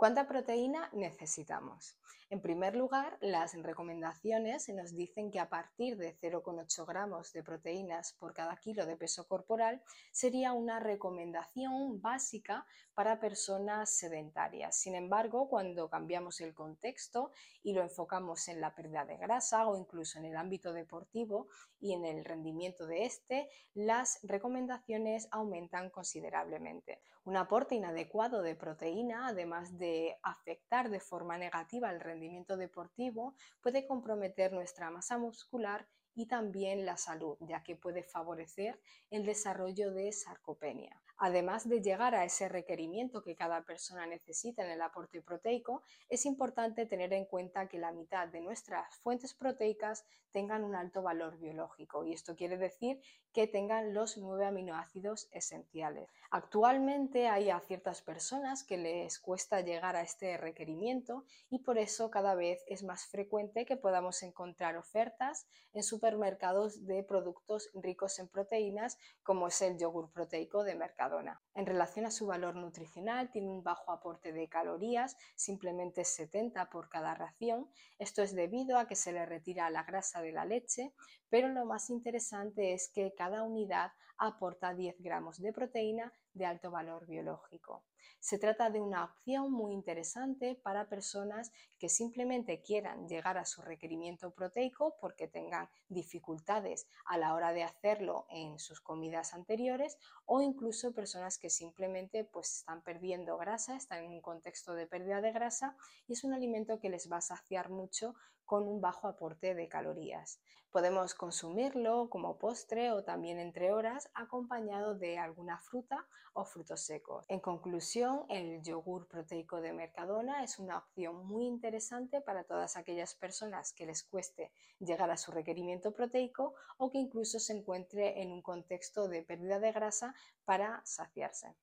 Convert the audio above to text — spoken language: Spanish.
¿Cuánta proteína necesitamos? En primer lugar, las recomendaciones nos dicen que a partir de 0,8 gramos de proteínas por cada kilo de peso corporal sería una recomendación básica para personas sedentarias. Sin embargo, cuando cambiamos el contexto y lo enfocamos en la pérdida de grasa o incluso en el ámbito deportivo y en el rendimiento de este, las recomendaciones aumentan considerablemente. Un aporte inadecuado de proteína, además de afectar de forma negativa el rendimiento deportivo puede comprometer nuestra masa muscular y también la salud, ya que puede favorecer el desarrollo de sarcopenia. Además de llegar a ese requerimiento que cada persona necesita en el aporte proteico, es importante tener en cuenta que la mitad de nuestras fuentes proteicas tengan un alto valor biológico y esto quiere decir que tengan los nueve aminoácidos esenciales. Actualmente hay a ciertas personas que les cuesta llegar a este requerimiento y por eso cada vez es más frecuente que podamos encontrar ofertas en supermercados de productos ricos en proteínas como es el yogur proteico de mercado en relación a su valor nutricional, tiene un bajo aporte de calorías, simplemente 70 por cada ración. Esto es debido a que se le retira la grasa de la leche, pero lo más interesante es que cada unidad aporta 10 gramos de proteína de alto valor biológico. Se trata de una opción muy interesante para personas que simplemente quieran llegar a su requerimiento proteico porque tengan dificultades a la hora de hacerlo en sus comidas anteriores o incluso personas que simplemente pues están perdiendo grasa, están en un contexto de pérdida de grasa y es un alimento que les va a saciar mucho con un bajo aporte de calorías. Podemos consumirlo como postre o también entre horas acompañado de alguna fruta o frutos secos. En conclusión, el yogur proteico de Mercadona es una opción muy interesante para todas aquellas personas que les cueste llegar a su requerimiento proteico o que incluso se encuentre en un contexto de pérdida de grasa para saciarse.